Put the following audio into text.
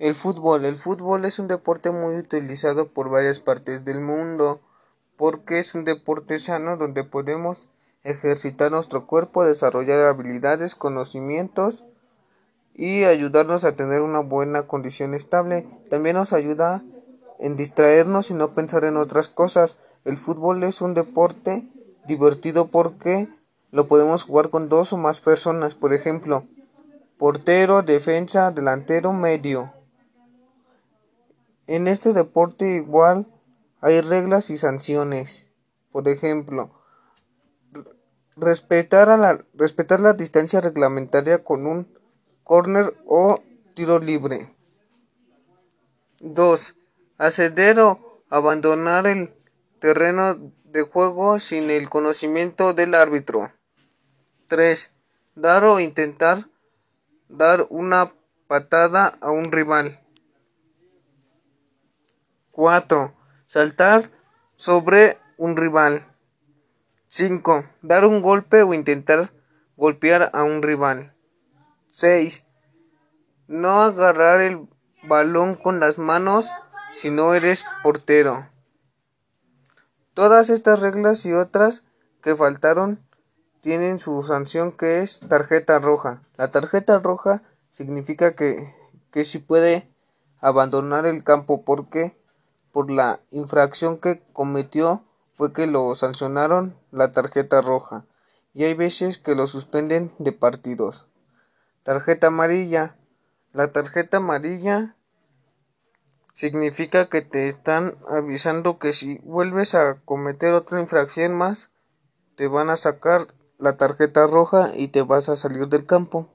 El fútbol. El fútbol es un deporte muy utilizado por varias partes del mundo porque es un deporte sano donde podemos ejercitar nuestro cuerpo, desarrollar habilidades, conocimientos y ayudarnos a tener una buena condición estable. También nos ayuda en distraernos y no pensar en otras cosas. El fútbol es un deporte divertido porque lo podemos jugar con dos o más personas, por ejemplo, portero, defensa, delantero, medio. En este deporte igual hay reglas y sanciones. Por ejemplo, respetar, la, respetar la distancia reglamentaria con un corner o tiro libre. 2. Acceder o abandonar el terreno de juego sin el conocimiento del árbitro. 3. Dar o intentar dar una patada a un rival. 4. Saltar sobre un rival. 5. Dar un golpe o intentar golpear a un rival. 6. No agarrar el balón con las manos si no eres portero. Todas estas reglas y otras que faltaron tienen su sanción que es tarjeta roja. La tarjeta roja significa que, que si puede abandonar el campo porque por la infracción que cometió fue que lo sancionaron la tarjeta roja y hay veces que lo suspenden de partidos. Tarjeta amarilla. La tarjeta amarilla significa que te están avisando que si vuelves a cometer otra infracción más, te van a sacar la tarjeta roja y te vas a salir del campo.